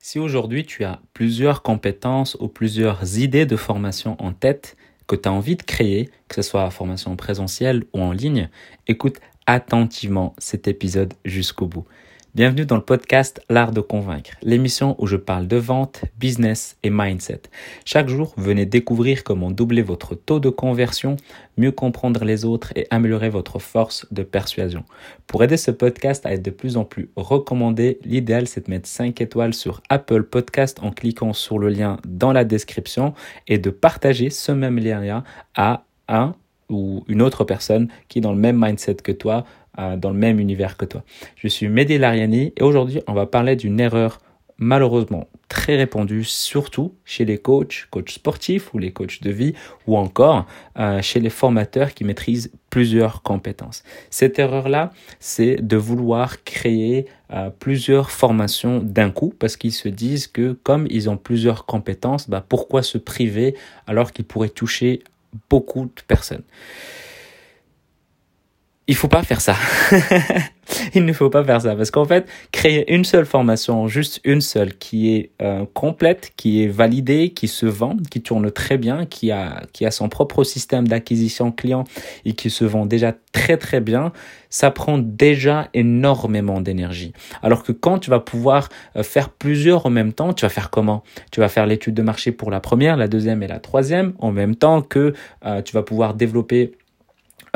Si aujourd'hui tu as plusieurs compétences ou plusieurs idées de formation en tête que tu as envie de créer, que ce soit formation présentielle ou en ligne, écoute attentivement cet épisode jusqu'au bout. Bienvenue dans le podcast L'Art de Convaincre, l'émission où je parle de vente, business et mindset. Chaque jour, venez découvrir comment doubler votre taux de conversion, mieux comprendre les autres et améliorer votre force de persuasion. Pour aider ce podcast à être de plus en plus recommandé, l'idéal c'est de mettre 5 étoiles sur Apple Podcast en cliquant sur le lien dans la description et de partager ce même lien à un ou une autre personne qui est dans le même mindset que toi, euh, dans le même univers que toi. Je suis Mehdi Lariani et aujourd'hui on va parler d'une erreur malheureusement très répandue, surtout chez les coachs, coachs sportifs ou les coachs de vie, ou encore euh, chez les formateurs qui maîtrisent plusieurs compétences. Cette erreur-là, c'est de vouloir créer euh, plusieurs formations d'un coup, parce qu'ils se disent que comme ils ont plusieurs compétences, bah, pourquoi se priver alors qu'ils pourraient toucher beaucoup de personnes. Il faut pas faire ça. il ne faut pas faire ça parce qu'en fait, créer une seule formation, juste une seule, qui est euh, complète, qui est validée, qui se vend, qui tourne très bien, qui a qui a son propre système d'acquisition client et qui se vend déjà très très bien, ça prend déjà énormément d'énergie. Alors que quand tu vas pouvoir euh, faire plusieurs en même temps, tu vas faire comment? Tu vas faire l'étude de marché pour la première, la deuxième et la troisième en même temps que euh, tu vas pouvoir développer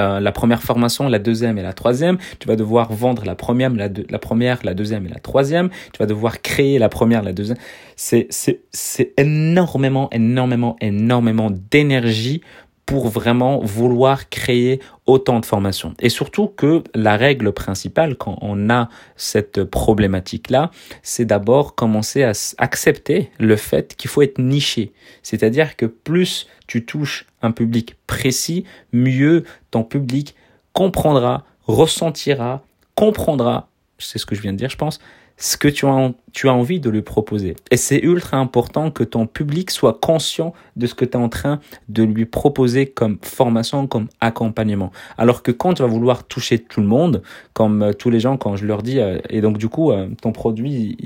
euh, la première formation, la deuxième et la troisième. Tu vas devoir vendre la première, la, la première, la deuxième et la troisième. Tu vas devoir créer la première, la deuxième. C'est, c'est, c'est énormément, énormément, énormément d'énergie pour vraiment vouloir créer autant de formations. Et surtout que la règle principale quand on a cette problématique-là, c'est d'abord commencer à accepter le fait qu'il faut être niché. C'est-à-dire que plus tu touches un public précis, mieux ton public comprendra, ressentira, comprendra, c'est ce que je viens de dire je pense, ce que tu as, tu as envie de lui proposer. Et c'est ultra important que ton public soit conscient de ce que tu es en train de lui proposer comme formation, comme accompagnement. Alors que quand tu vas vouloir toucher tout le monde, comme euh, tous les gens, quand je leur dis, euh, et donc du coup, euh, ton produit,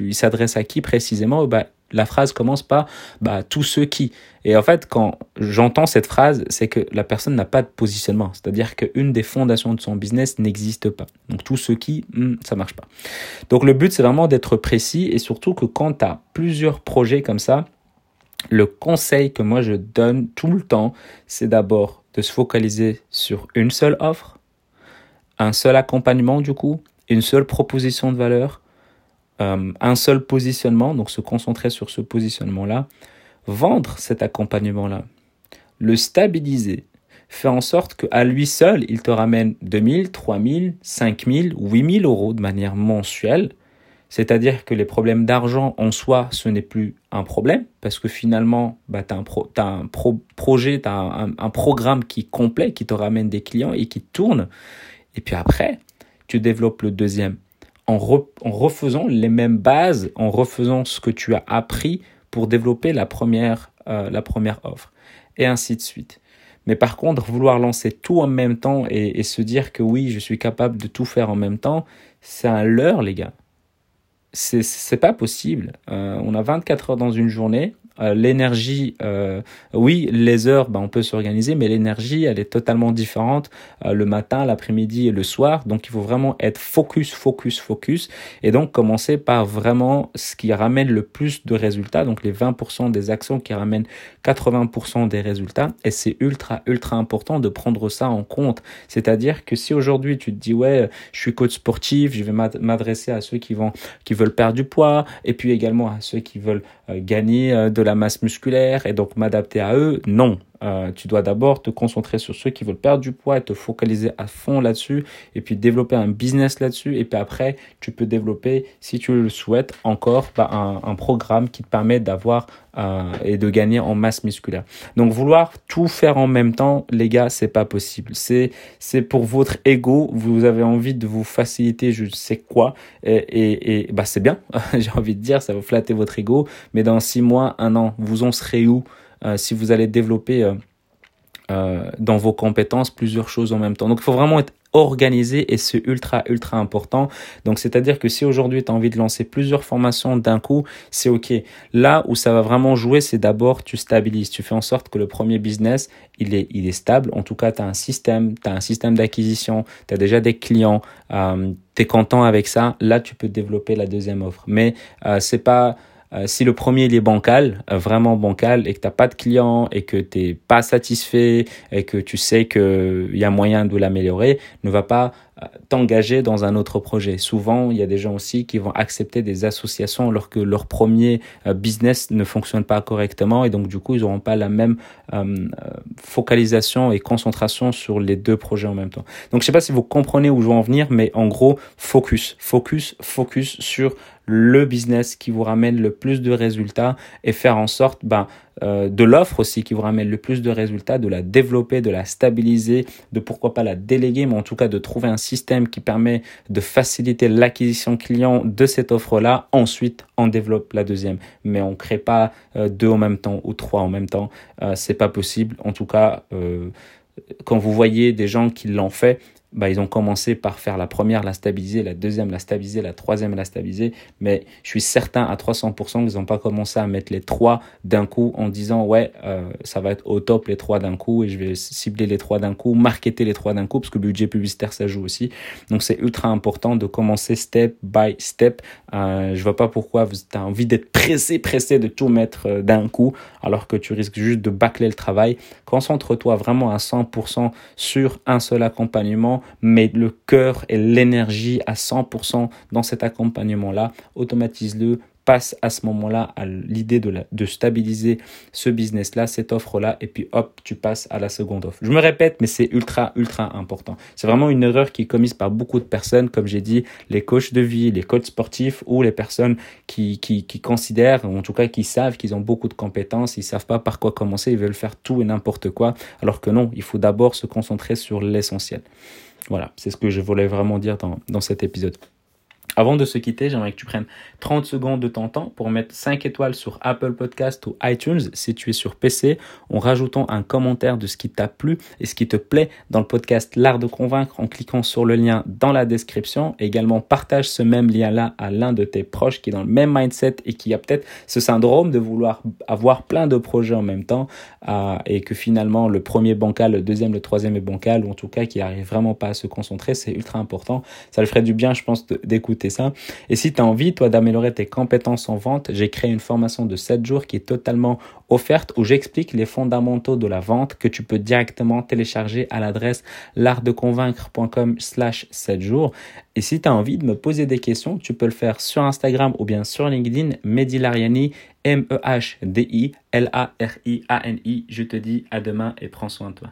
il, s'adresse à qui précisément? Bah, la phrase commence par bah, tous ceux qui. Et en fait, quand j'entends cette phrase, c'est que la personne n'a pas de positionnement. C'est-à-dire qu'une des fondations de son business n'existe pas. Donc tous ceux qui, hmm, ça marche pas. Donc le but, c'est vraiment d'être précis et surtout que quand tu as plusieurs projets comme ça, le conseil que moi je donne tout le temps, c'est d'abord de se focaliser sur une seule offre, un seul accompagnement du coup, une seule proposition de valeur euh, un seul positionnement, donc se concentrer sur ce positionnement-là, vendre cet accompagnement-là, le stabiliser, faire en sorte qu'à lui seul, il te ramène 2000, 3000, 5000, 8000 euros de manière mensuelle. C'est-à-dire que les problèmes d'argent en soi, ce n'est plus un problème, parce que finalement, bah, tu as un, pro, un projet, tu as un, un, programme qui est complet, qui te ramène des clients et qui tourne. Et puis après, tu développes le deuxième en, refaisant les mêmes bases, en refaisant ce que tu as appris pour développer la première, euh, la première offre, et ainsi de suite. Mais par contre, vouloir lancer tout en même temps et, se dire que oui, je suis capable de tout faire en même temps, c'est un leurre, les gars. C'est pas possible. Euh, on a 24 heures dans une journée. Euh, l'énergie, euh, oui, les heures, ben, on peut s'organiser, mais l'énergie, elle est totalement différente euh, le matin, l'après-midi et le soir. Donc, il faut vraiment être focus, focus, focus. Et donc, commencer par vraiment ce qui ramène le plus de résultats. Donc, les 20% des actions qui ramènent 80% des résultats. Et c'est ultra, ultra important de prendre ça en compte. C'est-à-dire que si aujourd'hui, tu te dis, ouais, je suis coach sportif, je vais m'adresser à ceux qui vont, qui veulent perdre du poids, et puis également à ceux qui veulent gagner de la masse musculaire et donc m'adapter à eux? Non, euh, tu dois d'abord te concentrer sur ceux qui veulent perdre du poids et te focaliser à fond là-dessus et puis développer un business là-dessus. Et puis après, tu peux développer, si tu le souhaites, encore bah, un, programme qui te permet d'avoir euh, et de gagner en masse musculaire. Donc vouloir tout faire en même temps, les gars, c'est pas possible. C'est pour votre ego. Vous avez envie de vous faciliter, je sais quoi, et, et, et bah c'est bien. J'ai envie de dire, ça va flatter votre ego. Mais dans six mois, un an, vous en serez où? Si vous allez développer euh, euh, dans vos compétences plusieurs choses en même temps. Donc il faut vraiment être organisé et c'est ultra, ultra important. Donc, c'est-à-dire que si aujourd'hui tu as envie de lancer plusieurs formations d'un coup, c'est OK. Là où ça va vraiment jouer, c'est d'abord tu stabilises. Tu fais en sorte que le premier business, il est, stable. En tout cas, tu as un système, tu as un système d'acquisition, tu as déjà des clients, euh, tu es content avec ça. Là, tu peux développer la deuxième offre. Mais euh, c'est pas euh, si le premier il est bancal, euh, vraiment bancal, et que tu n'as pas de clients et que tu n'es pas satisfait et que tu sais qu'il y a moyen de l'améliorer, ne va pas euh, t'engager dans un autre projet. Souvent, il y a des gens aussi qui vont accepter des associations alors que leur premier business ne fonctionne pas correctement et donc du coup, ils n'auront pas la même focalisation et concentration sur les deux projets en même temps. Donc, je sais pas si vous comprenez où je veux en venir, mais en gros, focus, focus, focus sur le business qui vous ramène le plus de résultats et faire en sorte ben, euh, de l'offre aussi qui vous ramène le plus de résultats, de la développer, de la stabiliser, de pourquoi pas la déléguer, mais en tout cas de trouver un système qui permet de faciliter l'acquisition client de cette offre-là. Ensuite, on développe la deuxième, mais on crée pas euh, deux en même temps ou trois en même temps. Euh, c'est pas possible. En tout cas, euh, quand vous voyez des gens qui l'ont fait, bah, ils ont commencé par faire la première, la stabiliser, la deuxième, la stabiliser, la troisième, la stabiliser. Mais je suis certain à 300% qu'ils n'ont pas commencé à mettre les trois d'un coup en disant ouais, euh, ça va être au top les trois d'un coup et je vais cibler les trois d'un coup, marketer les trois d'un coup parce que le budget publicitaire ça joue aussi. Donc c'est ultra important de commencer step by step. Euh, je vois pas pourquoi tu as envie d'être pressé, pressé de tout mettre euh, d'un coup alors que tu risques juste de bâcler le travail. Concentre-toi vraiment à 100% sur un seul accompagnement mais le cœur et l'énergie à 100% dans cet accompagnement-là, automatise-le, passe à ce moment-là à l'idée de, stabiliser ce business-là, cette offre-là, et puis hop, tu passes à la seconde offre. Je me répète, mais c'est ultra, ultra important. C'est vraiment une erreur qui est commise par beaucoup de personnes, comme j'ai dit, les coachs de vie, les coachs sportifs ou les personnes qui, qui, qui considèrent, ou en tout cas qui savent qu'ils ont beaucoup de compétences, ils savent pas par quoi commencer, ils veulent faire tout et n'importe quoi, alors que non, il faut d'abord se concentrer sur l'essentiel. Voilà, c'est ce que je voulais vraiment dire dans, cet épisode. Avant de se quitter, j'aimerais que tu prennes 30 secondes de ton temps pour mettre 5 étoiles sur Apple Podcast ou iTunes si tu es sur PC en rajoutant un commentaire de ce qui t'a plu et ce qui te plaît dans le podcast L'Art de Convaincre en cliquant sur le lien dans la description. également, partage ce même lien-là à l'un de tes proches qui est dans le même mindset et qui a peut-être ce syndrome de vouloir avoir plein de projets en même temps euh, et que finalement le premier bancal, le deuxième, le troisième est bancal ou en tout cas qui arrive vraiment pas à se concentrer. C'est ultra important. Ça le ferait du bien, je pense, d'écouter ça. Et si tu as envie, toi, d'améliorer tes compétences en vente, j'ai créé une formation de 7 jours qui est totalement offerte où j'explique les fondamentaux de la vente que tu peux directement télécharger à l'adresse l'artdeconvaincre.com slash 7 jours. Et si tu as envie de me poser des questions, tu peux le faire sur Instagram ou bien sur LinkedIn, Mehdi Lariani, M-E-H-D-I-L-A-R-I-A-N-I. Je te dis à demain et prends soin de toi.